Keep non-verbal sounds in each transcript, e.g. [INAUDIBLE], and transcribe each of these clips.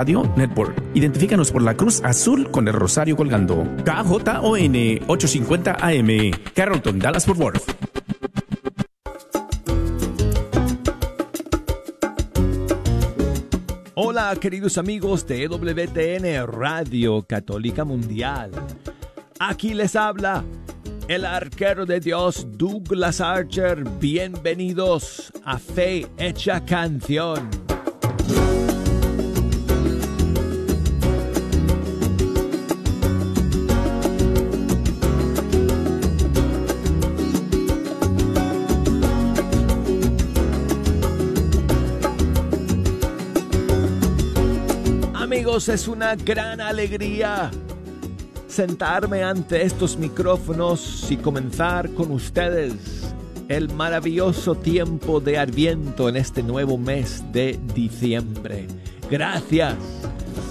Radio Network. Identifícanos por la cruz azul con el rosario colgando. KJON 850 AM, Carrollton, Dallas Fort Worth. Hola queridos amigos de EWTN Radio Católica Mundial. Aquí les habla el arquero de Dios Douglas Archer. Bienvenidos a Fe Hecha Canción. Es una gran alegría sentarme ante estos micrófonos y comenzar con ustedes el maravilloso tiempo de Adviento en este nuevo mes de diciembre. Gracias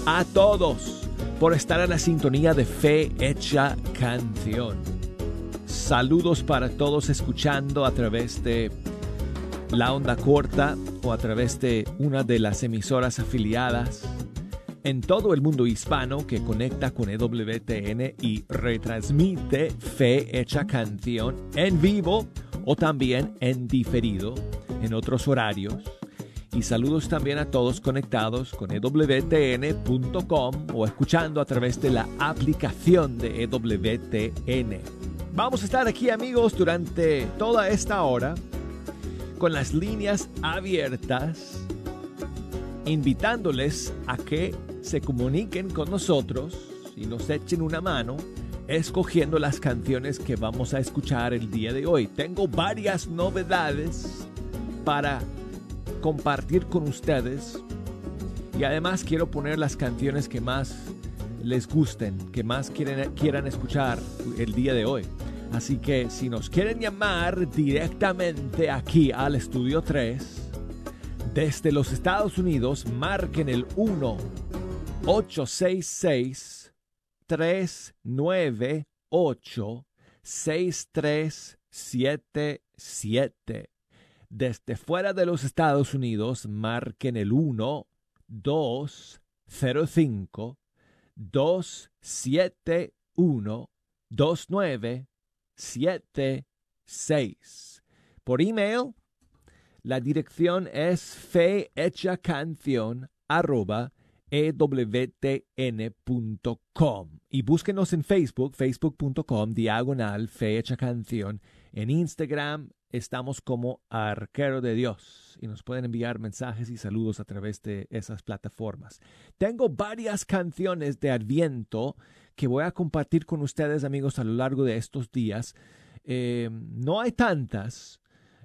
a todos por estar en la sintonía de Fe Hecha Canción. Saludos para todos escuchando a través de la onda corta o a través de una de las emisoras afiliadas en todo el mundo hispano que conecta con EWTN y retransmite Fe Hecha Canción en vivo o también en diferido en otros horarios. Y saludos también a todos conectados con EWTN.com o escuchando a través de la aplicación de EWTN. Vamos a estar aquí amigos durante toda esta hora con las líneas abiertas invitándoles a que se comuniquen con nosotros y nos echen una mano escogiendo las canciones que vamos a escuchar el día de hoy. Tengo varias novedades para compartir con ustedes y además quiero poner las canciones que más les gusten, que más quieren, quieran escuchar el día de hoy. Así que si nos quieren llamar directamente aquí al estudio 3, desde los Estados Unidos, marquen el 1 866 398 6377. Desde fuera de los Estados Unidos, marquen el 1 205 271 2976. Por email, la dirección es fehechacanción arroba ewtn.com y búsquenos en Facebook, facebook.com, diagonal fecha canción. En Instagram estamos como Arquero de Dios y nos pueden enviar mensajes y saludos a través de esas plataformas. Tengo varias canciones de Adviento que voy a compartir con ustedes, amigos, a lo largo de estos días. Eh, no hay tantas,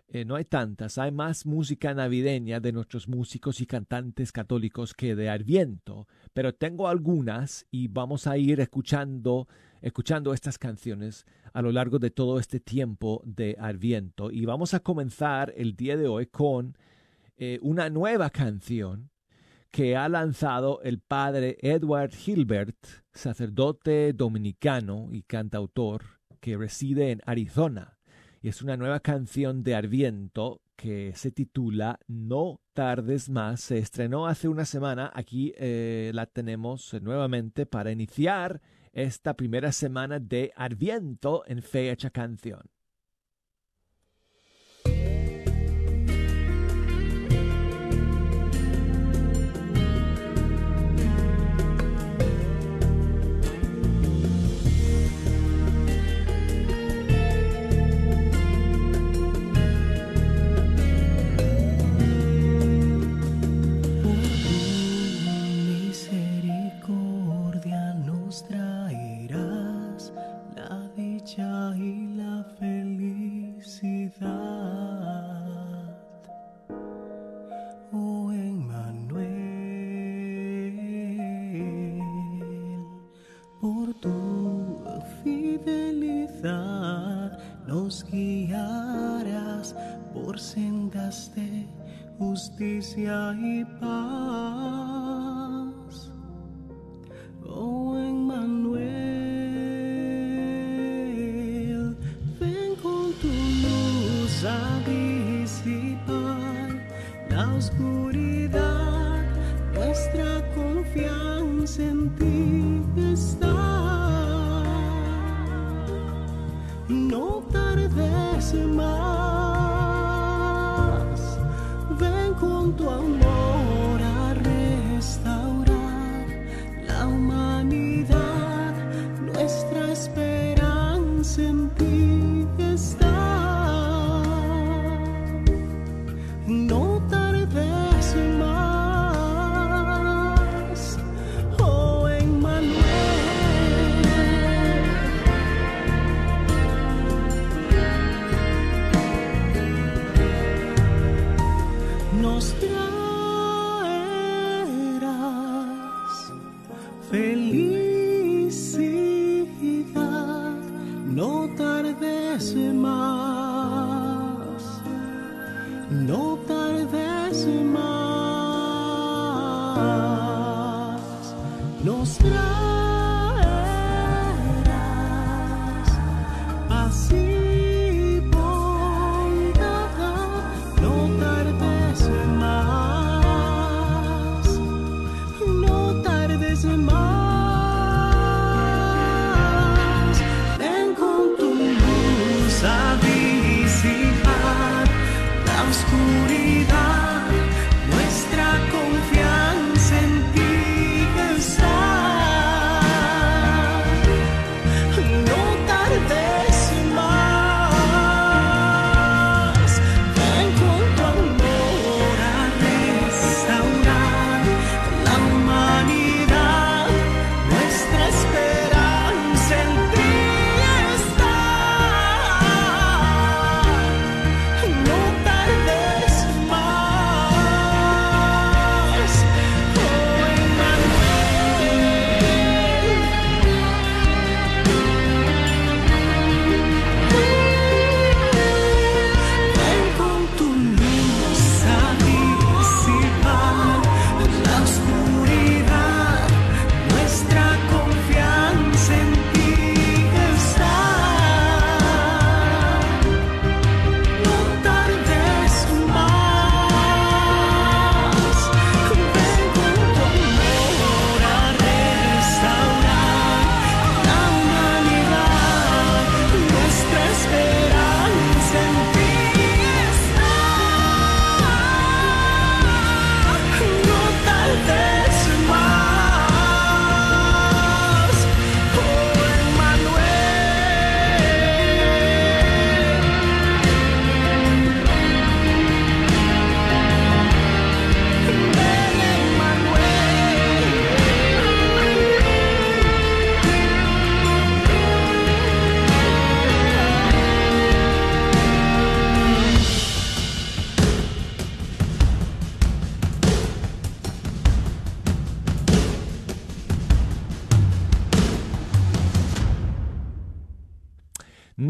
eh, no hay tantas, hay más música navideña de nuestros músicos y cantantes católicos que de Adviento, pero tengo algunas y vamos a ir escuchando, escuchando estas canciones a lo largo de todo este tiempo de Adviento. Y vamos a comenzar el día de hoy con eh, una nueva canción que ha lanzado el padre Edward Hilbert, sacerdote dominicano y cantautor que reside en Arizona es una nueva canción de Arviento que se titula No tardes más. Se estrenó hace una semana. Aquí eh, la tenemos nuevamente para iniciar esta primera semana de Arviento en Fecha Canción. La oscuridad, nuestra confianza.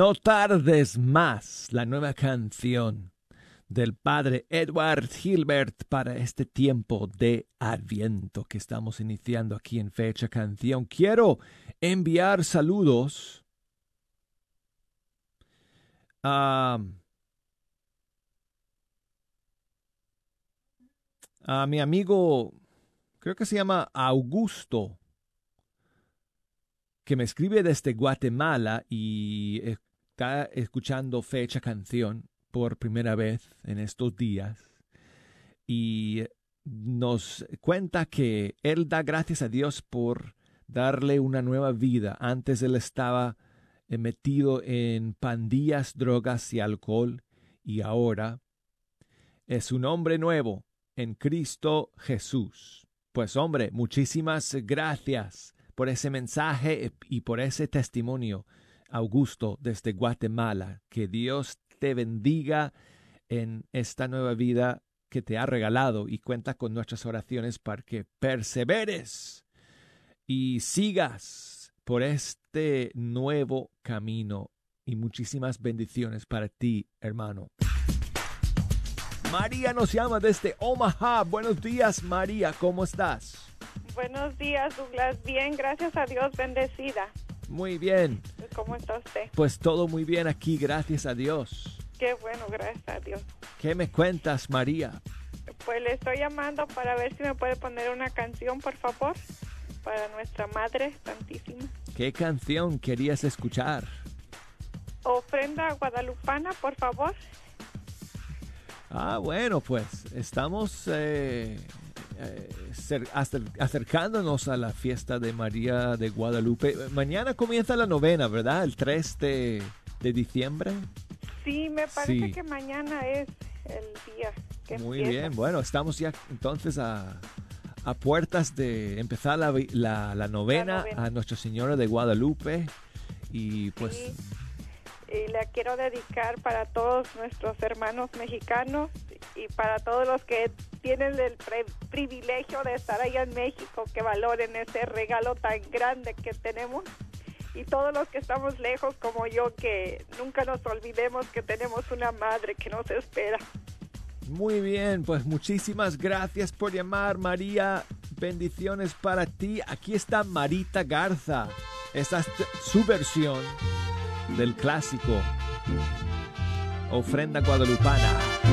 No tardes más, la nueva canción del padre Edward Hilbert para este tiempo de Adviento que estamos iniciando aquí en Fecha Canción. Quiero enviar saludos a, a mi amigo, creo que se llama Augusto que me escribe desde Guatemala y está escuchando fecha canción por primera vez en estos días y nos cuenta que él da gracias a Dios por darle una nueva vida. Antes él estaba eh, metido en pandillas, drogas y alcohol y ahora es un hombre nuevo en Cristo Jesús. Pues hombre, muchísimas gracias por ese mensaje y por ese testimonio Augusto desde Guatemala. Que Dios te bendiga en esta nueva vida que te ha regalado y cuenta con nuestras oraciones para que perseveres y sigas por este nuevo camino y muchísimas bendiciones para ti, hermano. María nos llama desde Omaha. Buenos días, María, ¿cómo estás? Buenos días, Douglas. Bien, gracias a Dios, bendecida. Muy bien. ¿Cómo está usted? Pues todo muy bien aquí, gracias a Dios. Qué bueno, gracias a Dios. ¿Qué me cuentas, María? Pues le estoy llamando para ver si me puede poner una canción, por favor. para nuestra Madre Santísima. ¿Qué canción querías escuchar? Ofrenda guadalupana, por favor. Ah, bueno, pues estamos eh, acercándonos a la fiesta de María de Guadalupe. Mañana comienza la novena, ¿verdad? El 3 de, diciembre. Sí, me parece que mañana es el día que Muy bien, bueno, estamos ya entonces a, puertas de empezar la, la, novena, a Nuestra Señora de Guadalupe. Y pues y la quiero dedicar para todos nuestros hermanos mexicanos y para todos los que tienen el privilegio de estar allá en México, que valoren ese regalo tan grande que tenemos y todos los que estamos lejos como yo, que nunca nos olvidemos que tenemos una madre que nos espera. Muy bien, pues muchísimas gracias por llamar María. Bendiciones para ti. Aquí está Marita Garza. Esta es su versión del clásico Ofrenda Guadalupana.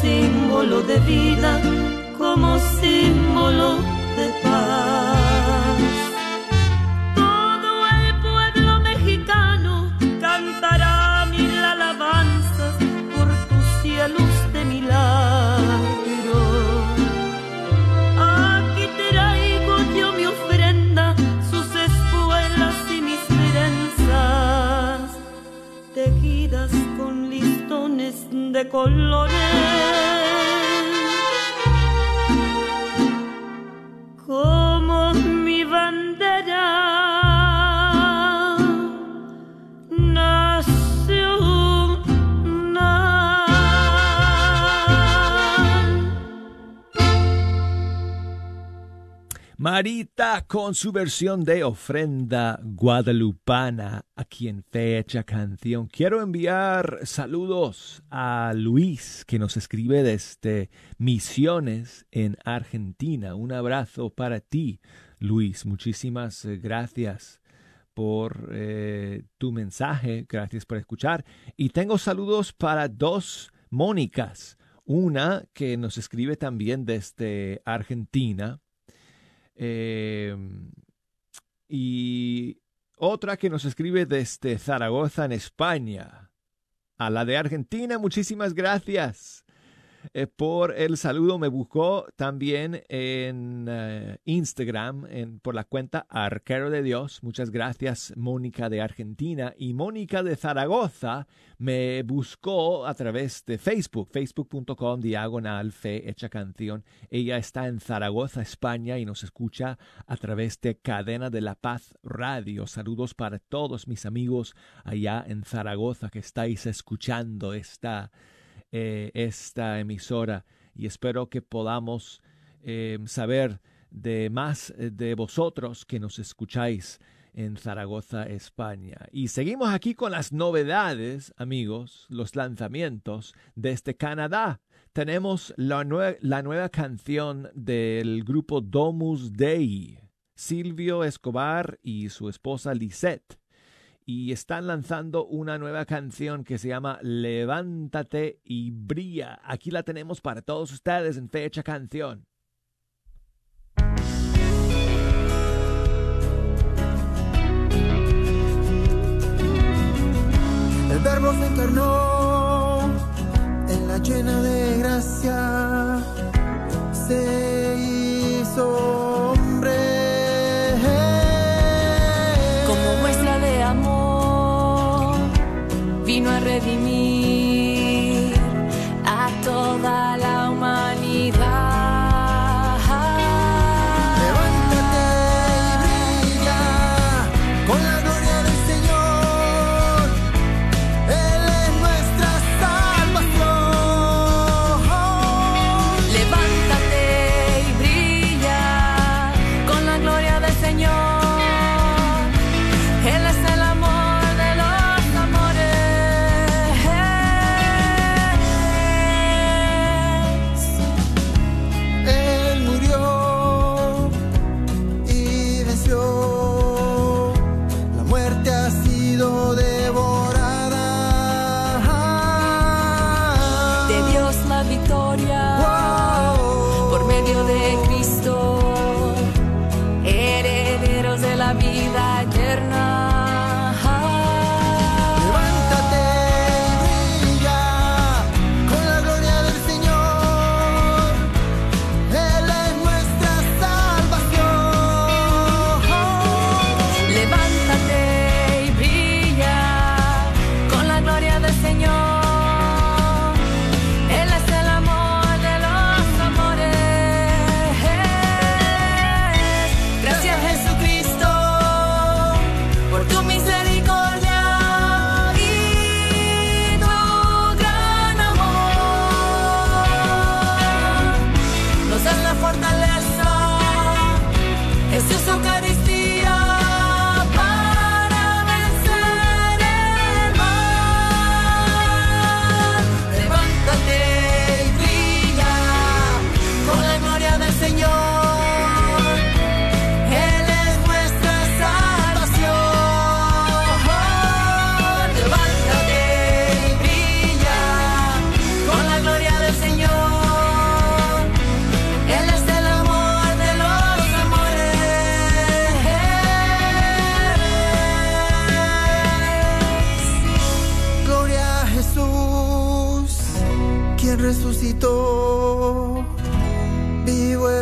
Símbolo de vida, como símbolo con su versión de ofrenda guadalupana aquí en Fecha Canción. Quiero enviar saludos a Luis que nos escribe desde Misiones en Argentina. Un abrazo para ti, Luis. Muchísimas eh, gracias por eh, tu mensaje. Gracias por escuchar. Y tengo saludos para dos Mónicas. Una que nos escribe también desde Argentina Em, y otra que nos escribe desde Zaragoza, en España. A la de Argentina, muchísimas gracias. Eh, por el saludo. Me buscó también en eh, Instagram en, por la cuenta Arquero de Dios. Muchas gracias, Mónica de Argentina. Y Mónica de Zaragoza me buscó a través de Facebook, facebook.com diagonal fe hecha canción. Ella está en Zaragoza, España, y nos escucha a través de Cadena de la Paz Radio. Saludos para todos mis amigos allá en Zaragoza que estáis escuchando esta eh, esta emisora y espero que podamos eh, saber de más eh, de vosotros que nos escucháis en Zaragoza, España. Y seguimos aquí con las novedades, amigos, los lanzamientos desde Canadá. Tenemos la, la nueva canción del grupo Domus Dei, Silvio Escobar y su esposa Lisette y están lanzando una nueva canción que se llama Levántate y brilla. Aquí la tenemos para todos ustedes en fecha canción. El verbo se encarnó en la llena de gracia, se hizo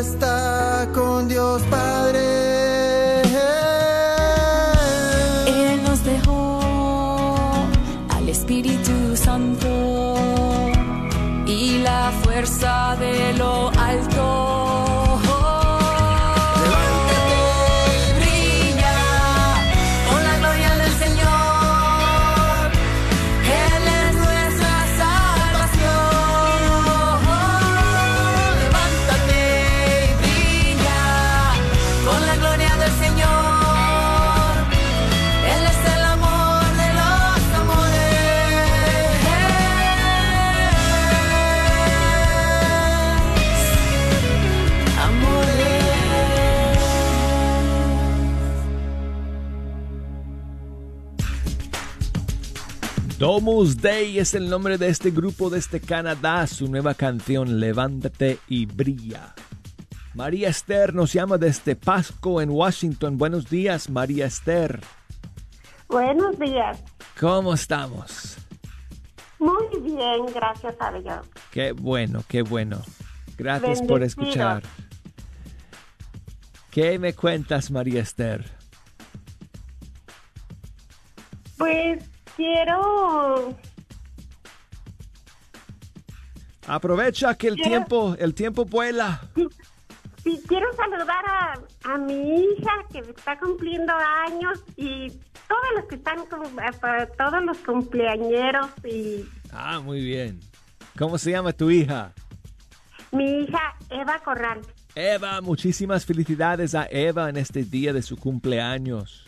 está con Dios Padre. Domus Day es el nombre de este grupo desde Canadá. Su nueva canción Levántate y brilla. María Esther nos llama desde Pasco en Washington. Buenos días, María Esther. Buenos días. ¿Cómo estamos? Muy bien, gracias a Dios. Qué bueno, qué bueno. Gracias por escuchar. ¿Qué me cuentas, María Esther? Pues quiero, Aprovecha que el Quiero- tiempo, el tiempo vuela. sí, quiero saludar a, a mi hija que está cumpliendo años y todos los que están, eh, para todos los cumpleañeros y Ah, muy bien. ¿Cómo se llama tu hija? mi hija Eva Corral. Eva, muchísimas felicidades a Eva en este día de su cumpleaños.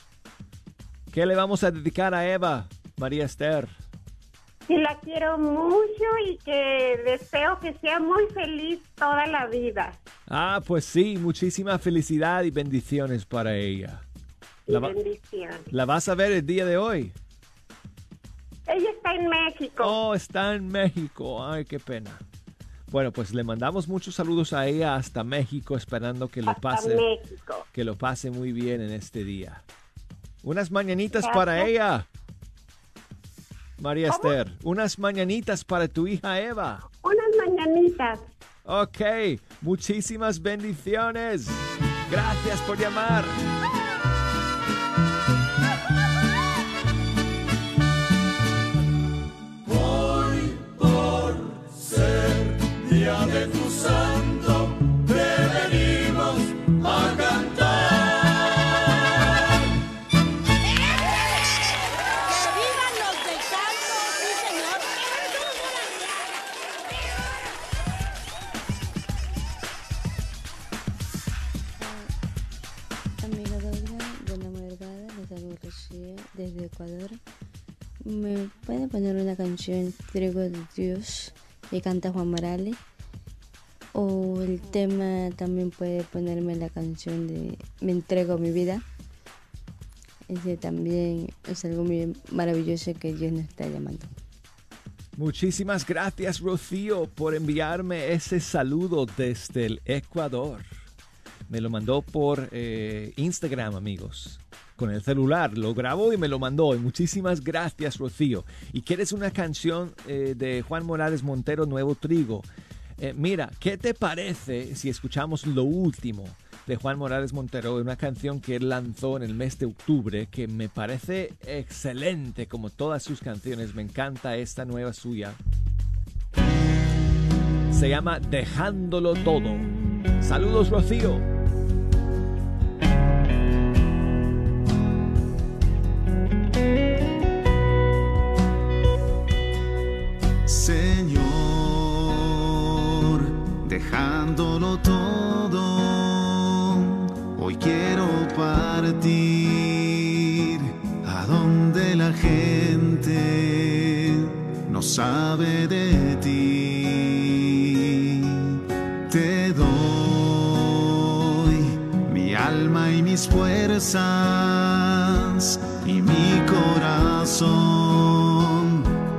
¿Qué le vamos a dedicar a Eva, María Esther? Que la quiero mucho y que deseo que sea muy feliz toda la vida. Ah, pues sí, muchísima felicidad y bendiciones para ella. Y La, vas a ver el día de hoy. Ella está en México. Oh, está en México. Ay, qué pena. Bueno, pues le mandamos muchos saludos a ella hasta México, esperando que lo hasta pase, México. que lo pase muy bien en este día. Unas mañanitas Gracias. para ella. María ¿Cómo? Esther, unas mañanitas para tu hija Eva. Unas mañanitas. Ok, muchísimas bendiciones. Gracias por llamar. Día de tu santo, ¿Me puede poner una canción Trigo de Dios que canta Juan Morales? O el tema también puede ponerme la canción de Me entrego mi vida. Ese también es algo muy maravilloso que Dios nos está llamando. Muchísimas gracias, Rocío, por enviarme ese saludo desde el Ecuador. Me lo mandó por eh, Instagram, amigos. Con el celular, lo grabó y me lo mandó. Y muchísimas gracias, Rocío. ¿Y quieres una canción eh, de Juan Morales Montero, Nuevo Trigo? Eh, mira, ¿qué te parece si escuchamos lo último de Juan Morales Montero, una canción que él lanzó en el mes de octubre, que me parece excelente como todas sus canciones, me encanta esta nueva suya. Se llama Dejándolo Todo. Saludos Rocío. Sabe de ti. Te doy mi alma y mis fuerzas y mi corazón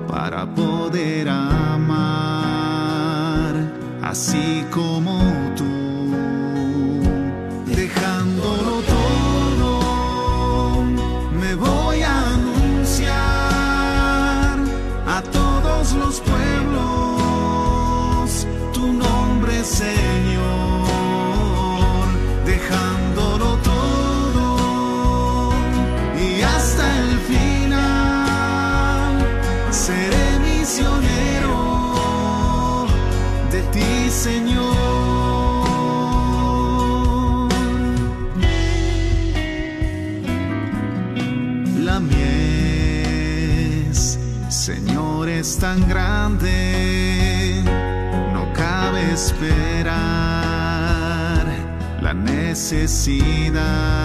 para poder amar así como necesidad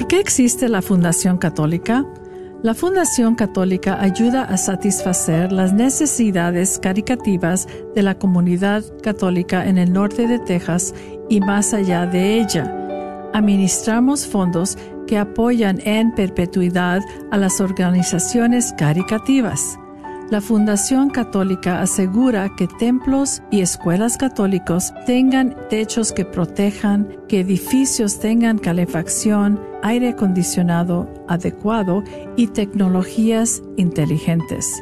¿Por qué existe la Fundación Católica? La Fundación Católica ayuda a satisfacer las necesidades caricativas de la comunidad católica en el norte de Texas y más allá de ella. Administramos fondos que apoyan en perpetuidad a las organizaciones caricativas. La Fundación Católica asegura que templos y escuelas católicos tengan techos que protejan, que edificios tengan calefacción, aire acondicionado adecuado y tecnologías inteligentes.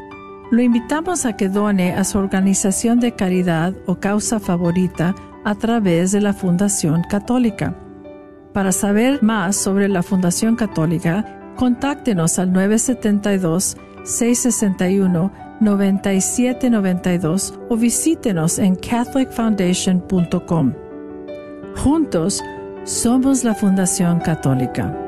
Lo invitamos a que done a su organización de caridad o causa favorita a través de la Fundación Católica. Para saber más sobre la Fundación Católica, contáctenos al 972-661-9792 o visítenos en catholicfoundation.com. Juntos, somos la Fundación Católica.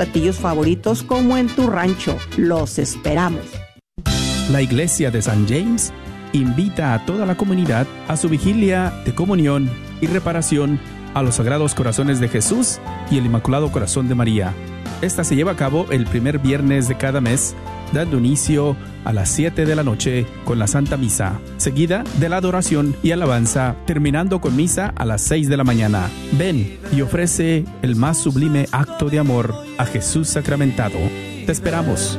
platillos favoritos como en tu rancho. Los esperamos. La iglesia de San James invita a toda la comunidad a su vigilia de comunión y reparación a los Sagrados Corazones de Jesús y el Inmaculado Corazón de María. Esta se lleva a cabo el primer viernes de cada mes, dando inicio a las 7 de la noche con la Santa Misa, seguida de la adoración y alabanza, terminando con misa a las 6 de la mañana. Ven y ofrece el más sublime acto de amor a Jesús sacramentado. Te esperamos.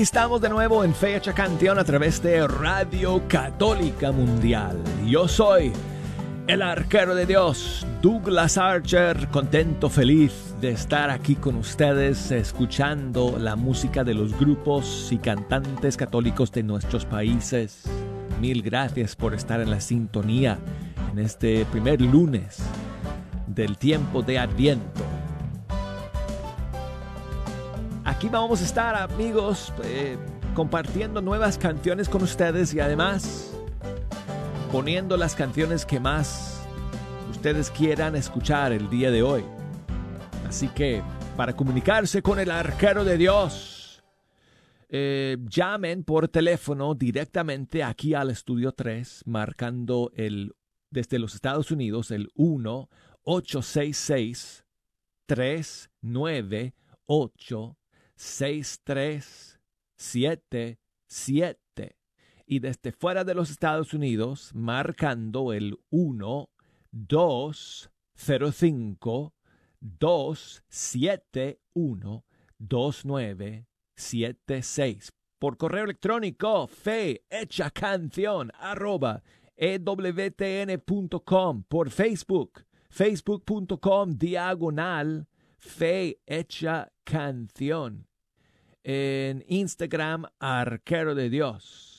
Estamos de nuevo en Fecha Canción a través de Radio Católica Mundial. Yo soy El arquero de Dios, Douglas Archer, contento, feliz de estar aquí con ustedes, escuchando la música de los grupos y cantantes católicos de nuestros países. Mil gracias por estar en la sintonía en este primer lunes del tiempo de Adviento. Aquí vamos a estar, amigos, eh, compartiendo nuevas canciones con ustedes y además poniendo las canciones que más ustedes quieran escuchar el día de hoy. Así que, para comunicarse con el arquero de Dios, eh, llamen por teléfono directamente aquí al estudio 3, marcando el desde los Estados Unidos el 1 866 398 6377 y desde fuera de los Estados Unidos marcando el 1 205 271 2976 por correo electrónico fe hecha canción arroba ewtn.com por Facebook facebook.com diagonal fe hecha canción en Instagram arquero de Dios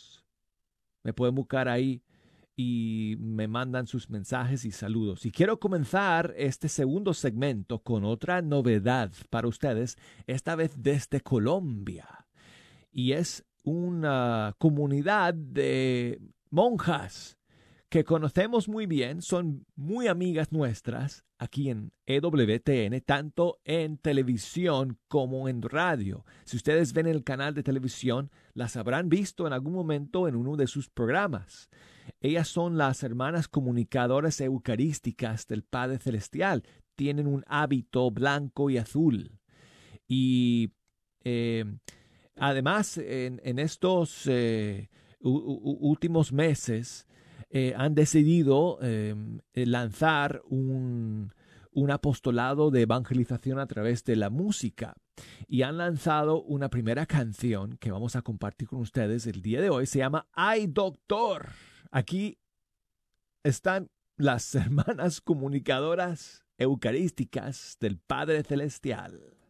me pueden buscar ahí y me mandan sus mensajes y saludos. Y quiero comenzar este segundo segmento con otra novedad para ustedes, esta vez desde Colombia. Y es una comunidad de monjas que conocemos muy bien, son muy amigas nuestras aquí en EWTN, tanto en televisión como en radio. Si ustedes ven el canal de televisión, las habrán visto en algún momento en uno de sus programas. Ellas son las hermanas comunicadoras eucarísticas del Padre Celestial. Tienen un hábito blanco y azul. Y eh, además, en, estos eh, últimos meses, eh, han decidido em, eh, lanzar un, un apostolado de evangelización a través de la música y han lanzado una primera canción que vamos a compartir con ustedes el día de hoy. Se llama Ay Doctor. Aquí están las [LAUGHS] hermanas comunicadoras eucarísticas del Padre Celestial.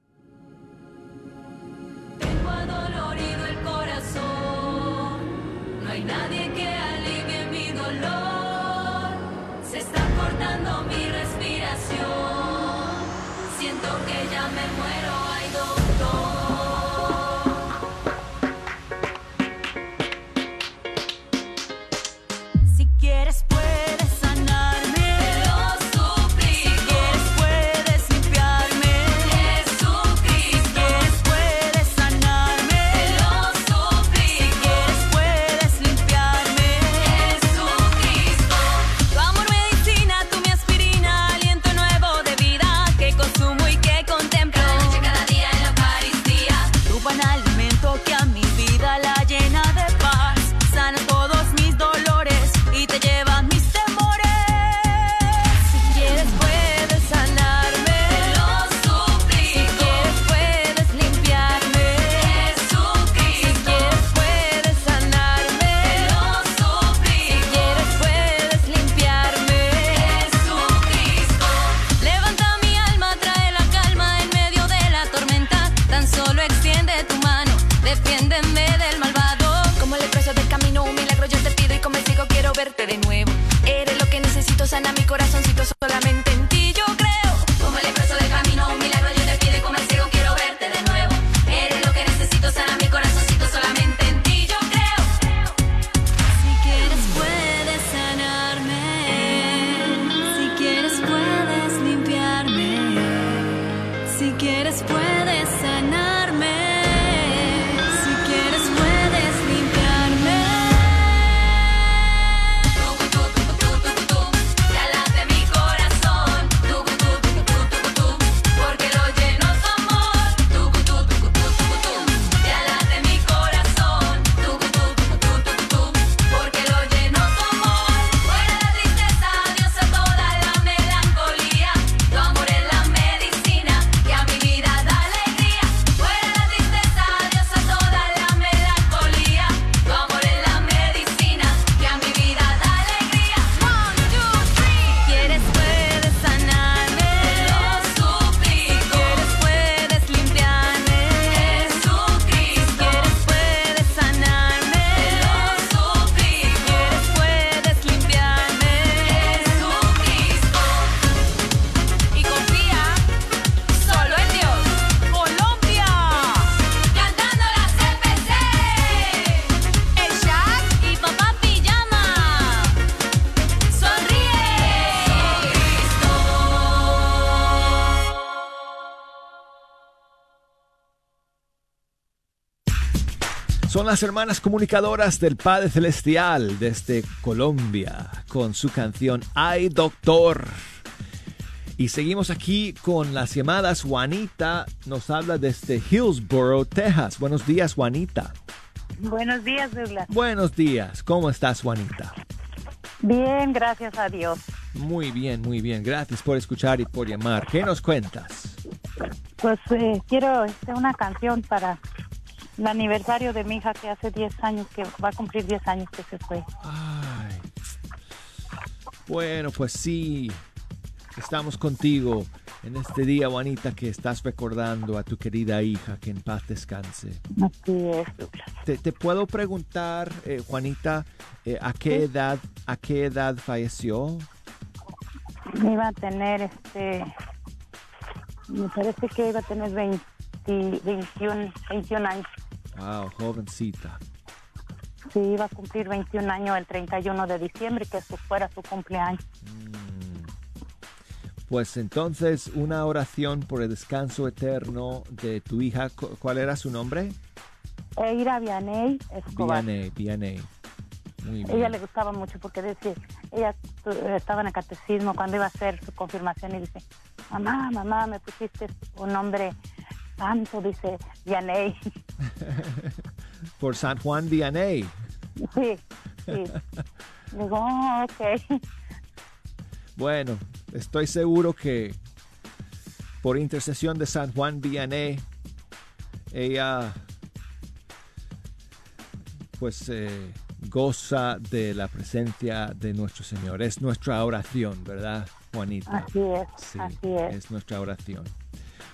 Las hermanas comunicadoras del Padre Celestial desde Colombia con su canción Ay Doctor. Y seguimos aquí con las llamadas. Juanita nos habla desde Hillsboro, Texas. Buenos días, Juanita. Buenos días, Douglas. Buenos días. ¿Cómo estás, Juanita? Bien, gracias a Dios. Muy bien, muy bien. Gracias por escuchar y por llamar. ¿Qué nos cuentas? Pues eh, quiero este, una canción para el aniversario de mi hija que hace 10 años, que va a cumplir 10 años que se fue. Bueno, pues sí. Estamos contigo en este día, Juanita, que estás recordando a tu querida hija, que en paz descanse. Así es. Te, te puedo preguntar, eh, Juanita, eh, a qué edad, a qué edad falleció? Iba a tener, este, me parece que iba a tener 20, 21, 21 años. Wow, jovencita. Sí, iba a cumplir 21 años el 31 de diciembre, que eso fuera su cumpleaños. Pues entonces, una oración por el descanso eterno de tu hija. Cu- ¿Cuál era su nombre? Eira Vianey Escobar. Vianey, Vianey. Muy Ella bien. le gustaba mucho porque decía, ella estaba en el catecismo cuando iba a hacer su confirmación y dice, mamá, mamá, me pusiste un nombre santo, dice Vianey. [LAUGHS] Por San Juan Vianney. Sí, sí. Digo, "Oh, ok. Bueno, estoy seguro que por intercesión de San Juan Vianney, ella pues eh, goza de la presencia de nuestro Señor. Es nuestra oración, ¿verdad, Juanita? Así es, Sí, así es. es nuestra oración.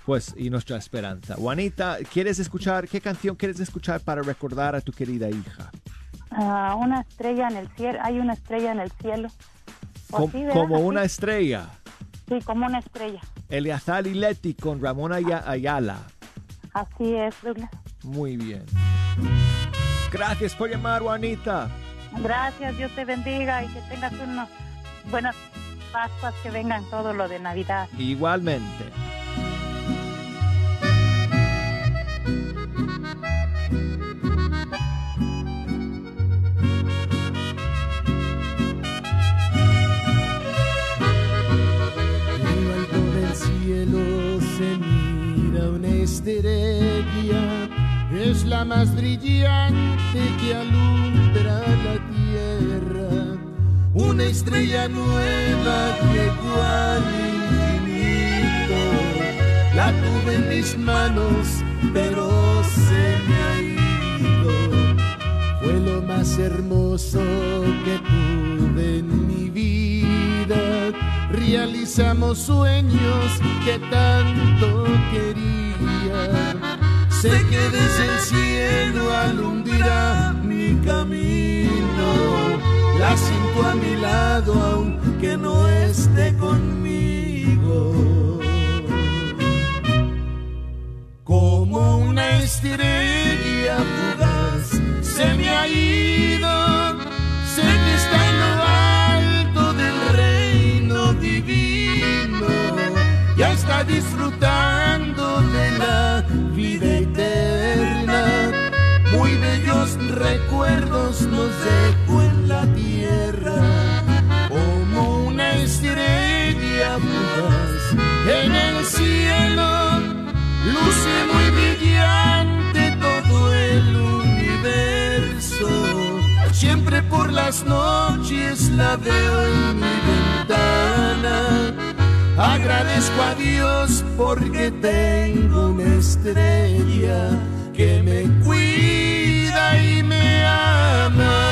Pues, y nuestra esperanza. Juanita, ¿quieres escuchar, qué canción quieres escuchar para recordar a tu querida hija? Ah, una estrella en el cielo, hay una estrella en el cielo. ¿O Com- sí, como una estrella. Sí, como una estrella. Eleazar y Leti con Ramón Aya- Ayala. Así es, Douglas. Muy bien. Gracias por llamar, Juanita. Gracias, Dios te bendiga y que tengas unas buenas Pascuas que vengan todo lo de Navidad. Igualmente. Se mira una estrella, es la más brillante que alumbra la tierra. Una estrella nueva llegó al infinito, la tuve en mis manos, pero se me ha ido. Fue lo más hermoso que tuve Realizamos sueños que tanto quería. Sé que desde el cielo alumbrirá mi camino. La siento a mi lado aunque no esté conmigo. Como una estrella fugaz se me ha ido. Disfrutando de la vida eterna. Muy bellos recuerdos nos dejó en la tierra. Como una estrella fugaz en el cielo. Luce muy brillante todo el universo. Siempre por las noches la veo en mi ventana. Agradezco a Dios porque tengo una estrella que me cuida y me ama.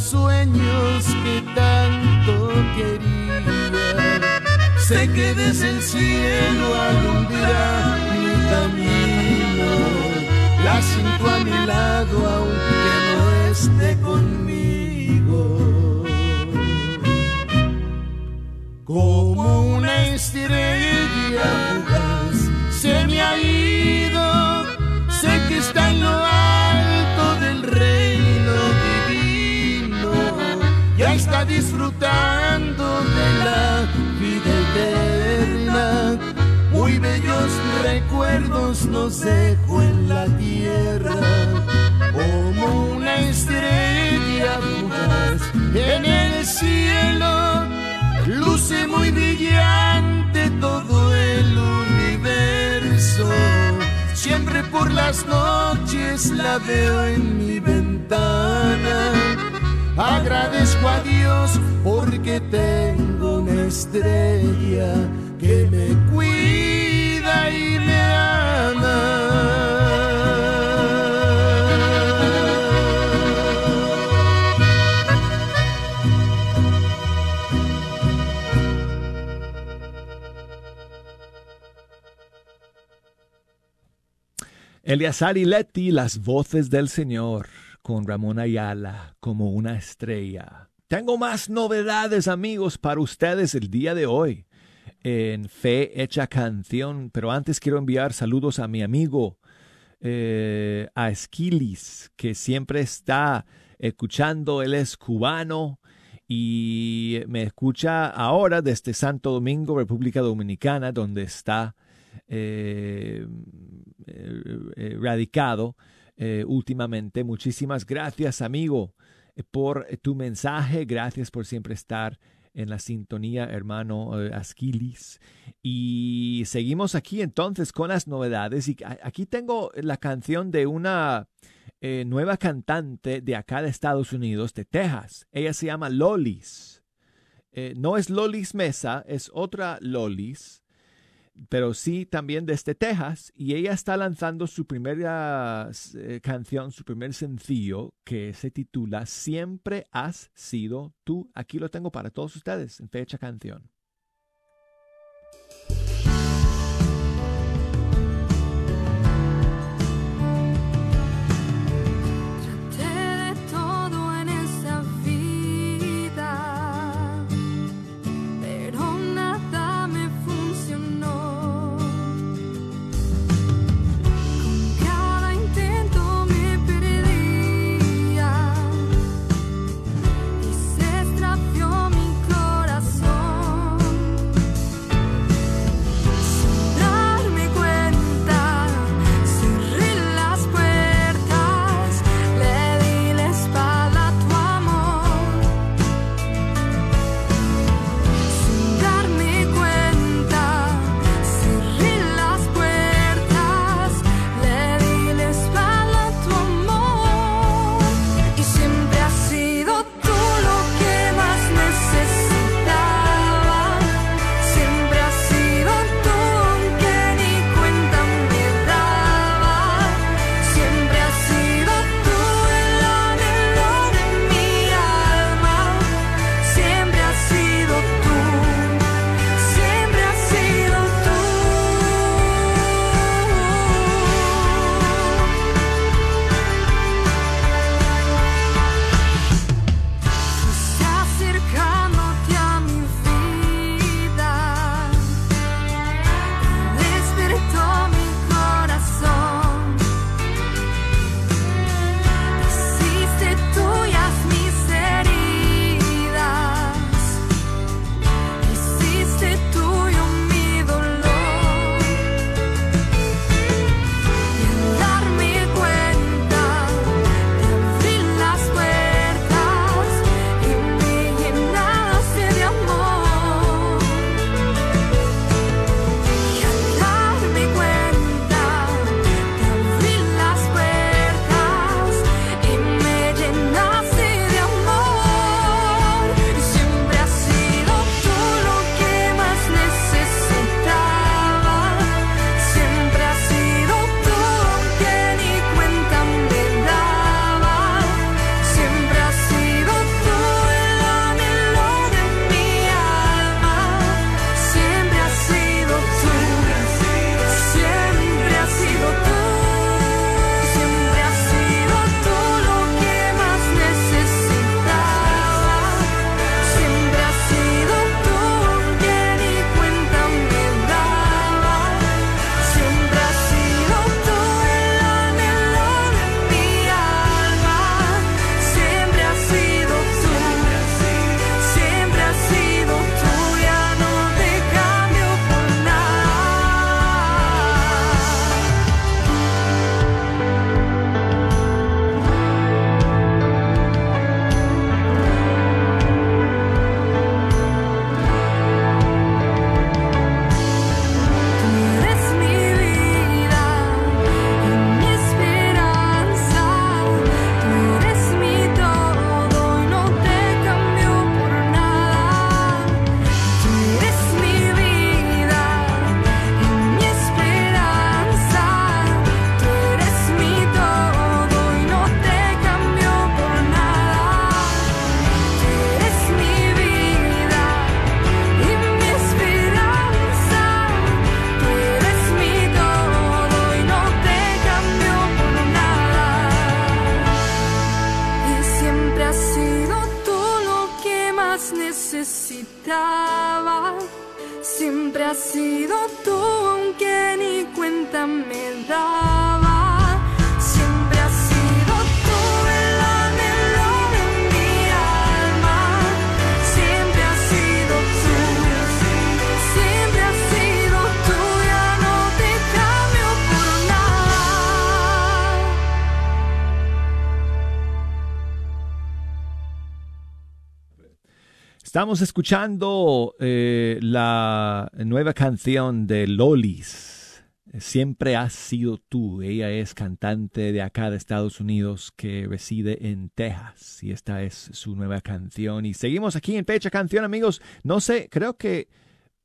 Sueños que tanto quería. Sé que desde el cielo alumbrará mi camino. La siento a mi lado aunque no esté conmigo. Como una estrella fugaz se me ha ido, disfrutando de la vida eterna. Muy bellos recuerdos nos dejó en la tierra, como una estrella fugaz en el cielo. Luce muy brillante todo el universo. Siempre por las noches la veo en mi ventana. Agradezco a Dios porque tengo una estrella que me cuida y me Eleazar y Leti, las voces del Señor, con Ramón Ayala como una estrella. Tengo más novedades, amigos, para ustedes el día de hoy en Fe Hecha Canción, pero antes quiero enviar saludos a mi amigo, eh, a Esquilis, que siempre está escuchando, él es cubano y me escucha ahora desde Santo Domingo, República Dominicana, donde está eh, eh, radicado eh, últimamente. Muchísimas gracias, amigo, eh, por tu mensaje. Gracias por siempre estar en la sintonía, hermano eh, Asquilis. Y seguimos aquí entonces con las novedades. Y aquí tengo la canción de una eh, nueva cantante de acá de Estados Unidos, de Texas. Ella se llama Lolis. Eh, no es Lolis Mesa, es otra Lolis pero sí también desde Texas, y ella está lanzando su primera eh, canción, su primer sencillo, que se titula Siempre has sido tú. Aquí lo tengo para todos ustedes en fecha canción. Estamos escuchando eh, la nueva canción de Lolis. Siempre has sido tú. Ella es cantante de acá de Estados Unidos que reside en Texas. Y esta es su nueva canción. Y seguimos aquí en Fecha Canción, amigos. No sé, creo que...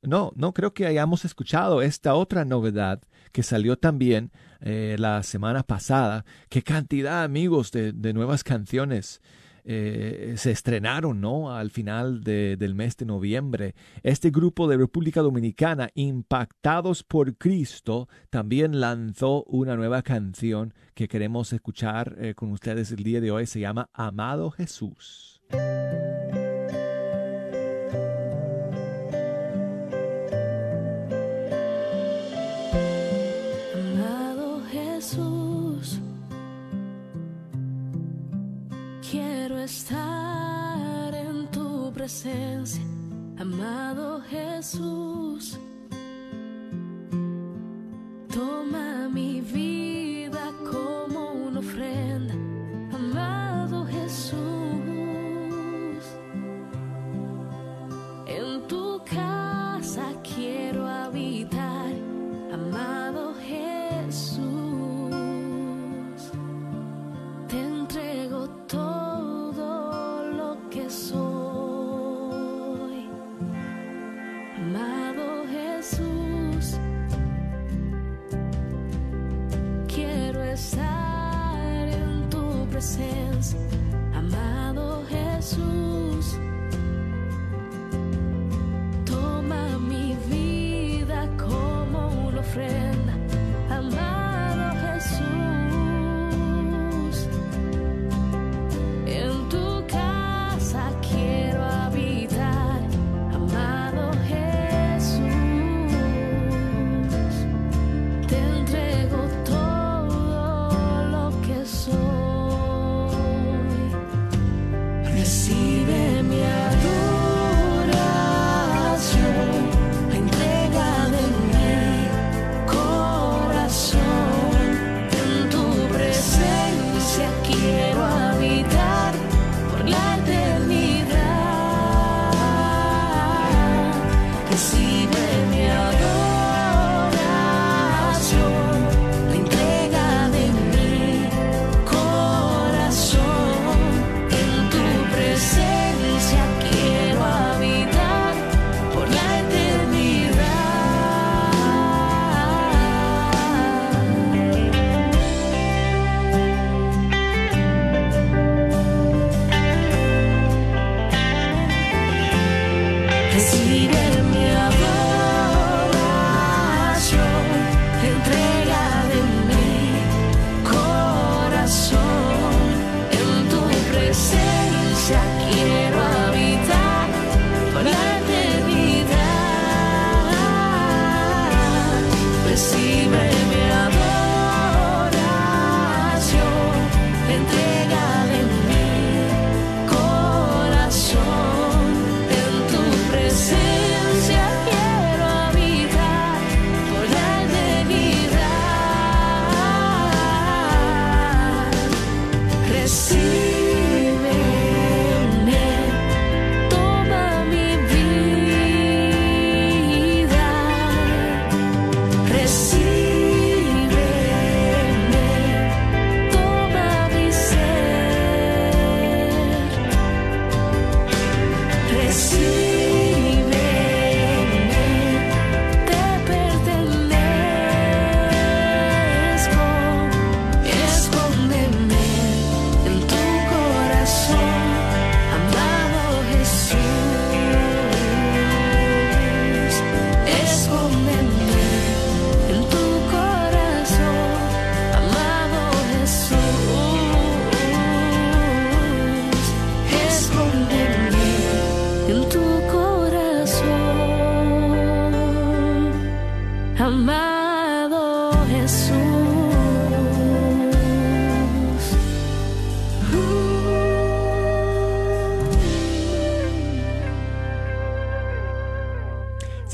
No, no creo que hayamos escuchado esta otra novedad que salió también eh, la semana pasada. Qué cantidad, amigos, de, de nuevas canciones eh, se estrenaron ¿no? al final de- del mes de noviembre. Este grupo de República Dominicana, Impactados por Cristo, también lanzó una nueva canción que queremos escuchar eh, con ustedes el día de hoy. Se llama Amado Jesús. Amado Jesús, toma mi vida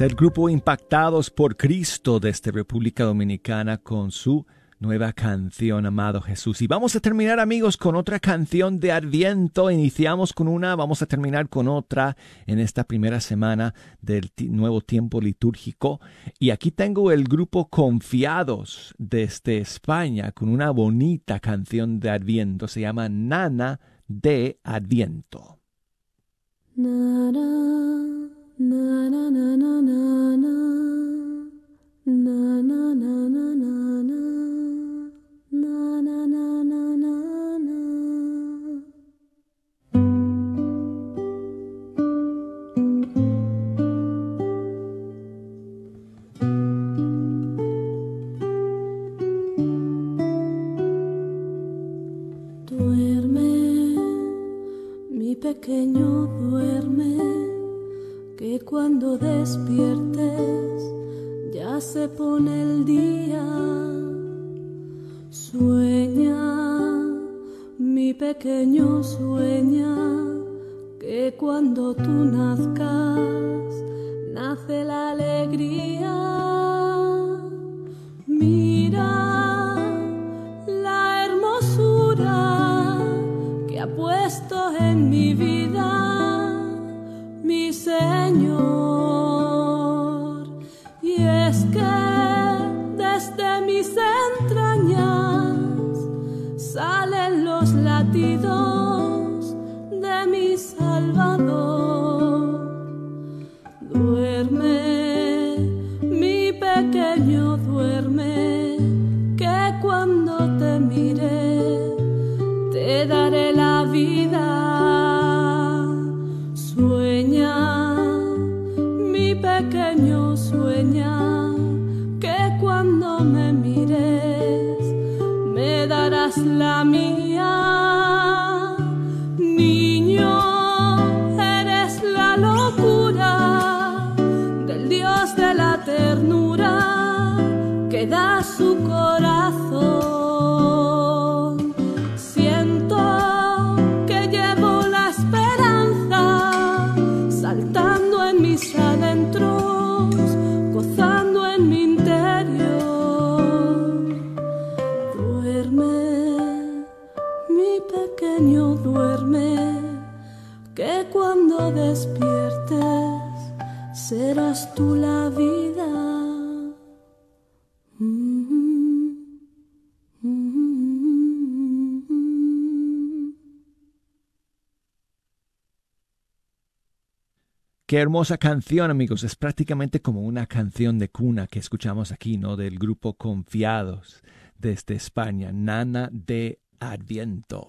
el grupo Impactados por Cristo desde República Dominicana con su nueva canción Amado Jesús. Y vamos a terminar amigos con otra canción de Adviento. Iniciamos con una, vamos a terminar con otra en esta primera semana del nuevo tiempo litúrgico. Y aquí tengo el grupo Confiados desde España con una bonita canción de Adviento. Se llama Nana de Adviento. Na na na na na na na. Na na na na na na. Na na na na na na. Duerme, mi pequeño que cuando despiertes ya se pone el día. Sueña, mi pequeño sueña, que cuando tú nazcas nace la alegría. Mira la hermosura que ha puesto en mi vida Señor. Qué hermosa canción, amigos. Es prácticamente como una canción de cuna que escuchamos aquí, ¿no? Del grupo Confiados desde España, Nana de Adviento.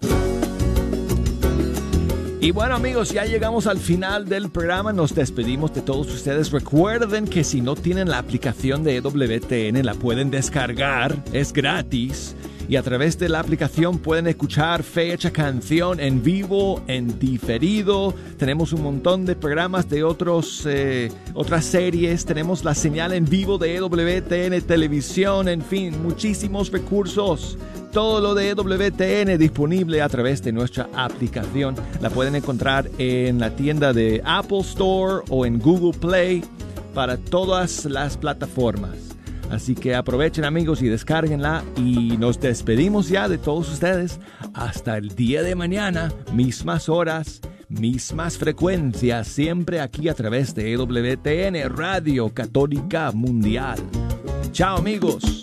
Y bueno amigos, ya llegamos al final del programa, nos despedimos de todos ustedes. Recuerden que si no tienen la aplicación de EWTN la pueden descargar, es gratis. Y a través de la aplicación pueden escuchar Fecha Canción en vivo, en diferido. Tenemos un montón de programas de otros, eh, otras series. Tenemos la señal en vivo de EWTN Televisión. En fin, muchísimos recursos. Todo lo de EWTN disponible a través de nuestra aplicación. La pueden encontrar en la tienda de Apple Store o en Google Play para todas las plataformas. Así que aprovechen amigos y descárguenla y nos despedimos ya de todos ustedes hasta el día de mañana, mismas horas, mismas frecuencias, siempre aquí a través de EWTN Radio Católica Mundial. Chao amigos.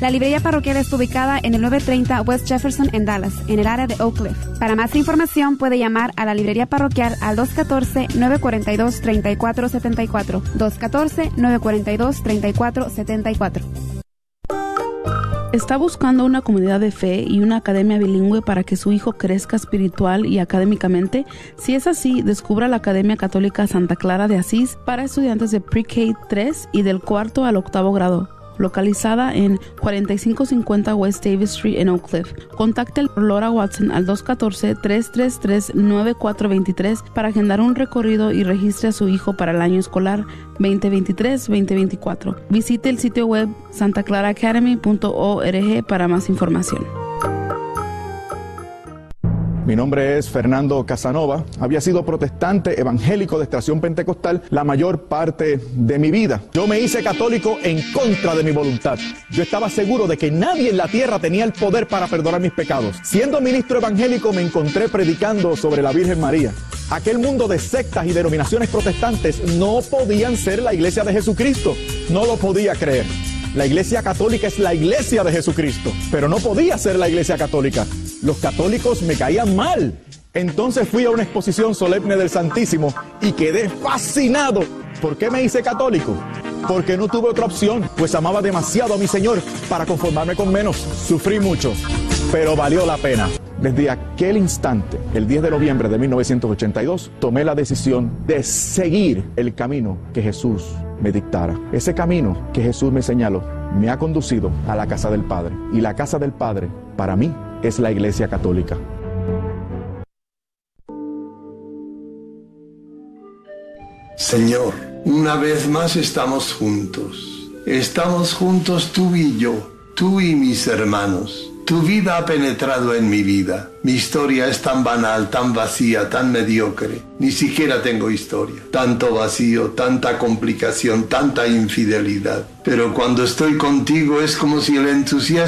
La librería parroquial está ubicada en el 930 West Jefferson en Dallas, en el área de Oak Cliff. Para más información puede llamar a la librería parroquial al 214-942-3474. 214-942-3474. ¿Está buscando una comunidad de fe y una academia bilingüe para que su hijo crezca espiritual y académicamente? Si es así, descubra la Academia Católica Santa Clara de Asís para estudiantes de Pre-K 3 y del cuarto al octavo grado localizada en 4550 West Davis Street en Oak Cliff. Contacte a Laura Watson al 214-333-9423 para agendar un recorrido y registre a su hijo para el año escolar 2023-2024. Visite el sitio web santaclaraacademy.org para más información. Mi nombre es Fernando Casanova. Había sido protestante evangélico de extracción pentecostal la mayor parte de mi vida. Yo me hice católico en contra de mi voluntad. Yo estaba seguro de que nadie en la tierra tenía el poder para perdonar mis pecados. Siendo ministro evangélico me encontré predicando sobre la Virgen María. Aquel mundo de sectas y denominaciones protestantes no podían ser la iglesia de Jesucristo. No lo podía creer. La iglesia católica es la iglesia de Jesucristo, pero no podía ser la iglesia católica. Los católicos me caían mal. Entonces fui a una exposición solemne del Santísimo y quedé fascinado. ¿Por qué me hice católico? Porque no tuve otra opción, pues amaba demasiado a mi Señor para conformarme con menos. Sufrí mucho, pero valió la pena. Desde aquel instante, el 10 de noviembre de 1982, tomé la decisión de seguir el camino que Jesús me dictara. Ese camino que Jesús me señaló me ha conducido a la casa del Padre. Y la casa del Padre, para mí, es la Iglesia Católica. Señor, una vez más estamos juntos. Estamos juntos tú y yo, tú y mis hermanos. Tu vida ha penetrado en mi vida. Mi historia es tan banal, tan vacía, tan mediocre. Ni siquiera tengo historia. Tanto vacío, tanta complicación, tanta infidelidad. Pero cuando estoy contigo es como si el entusiasmo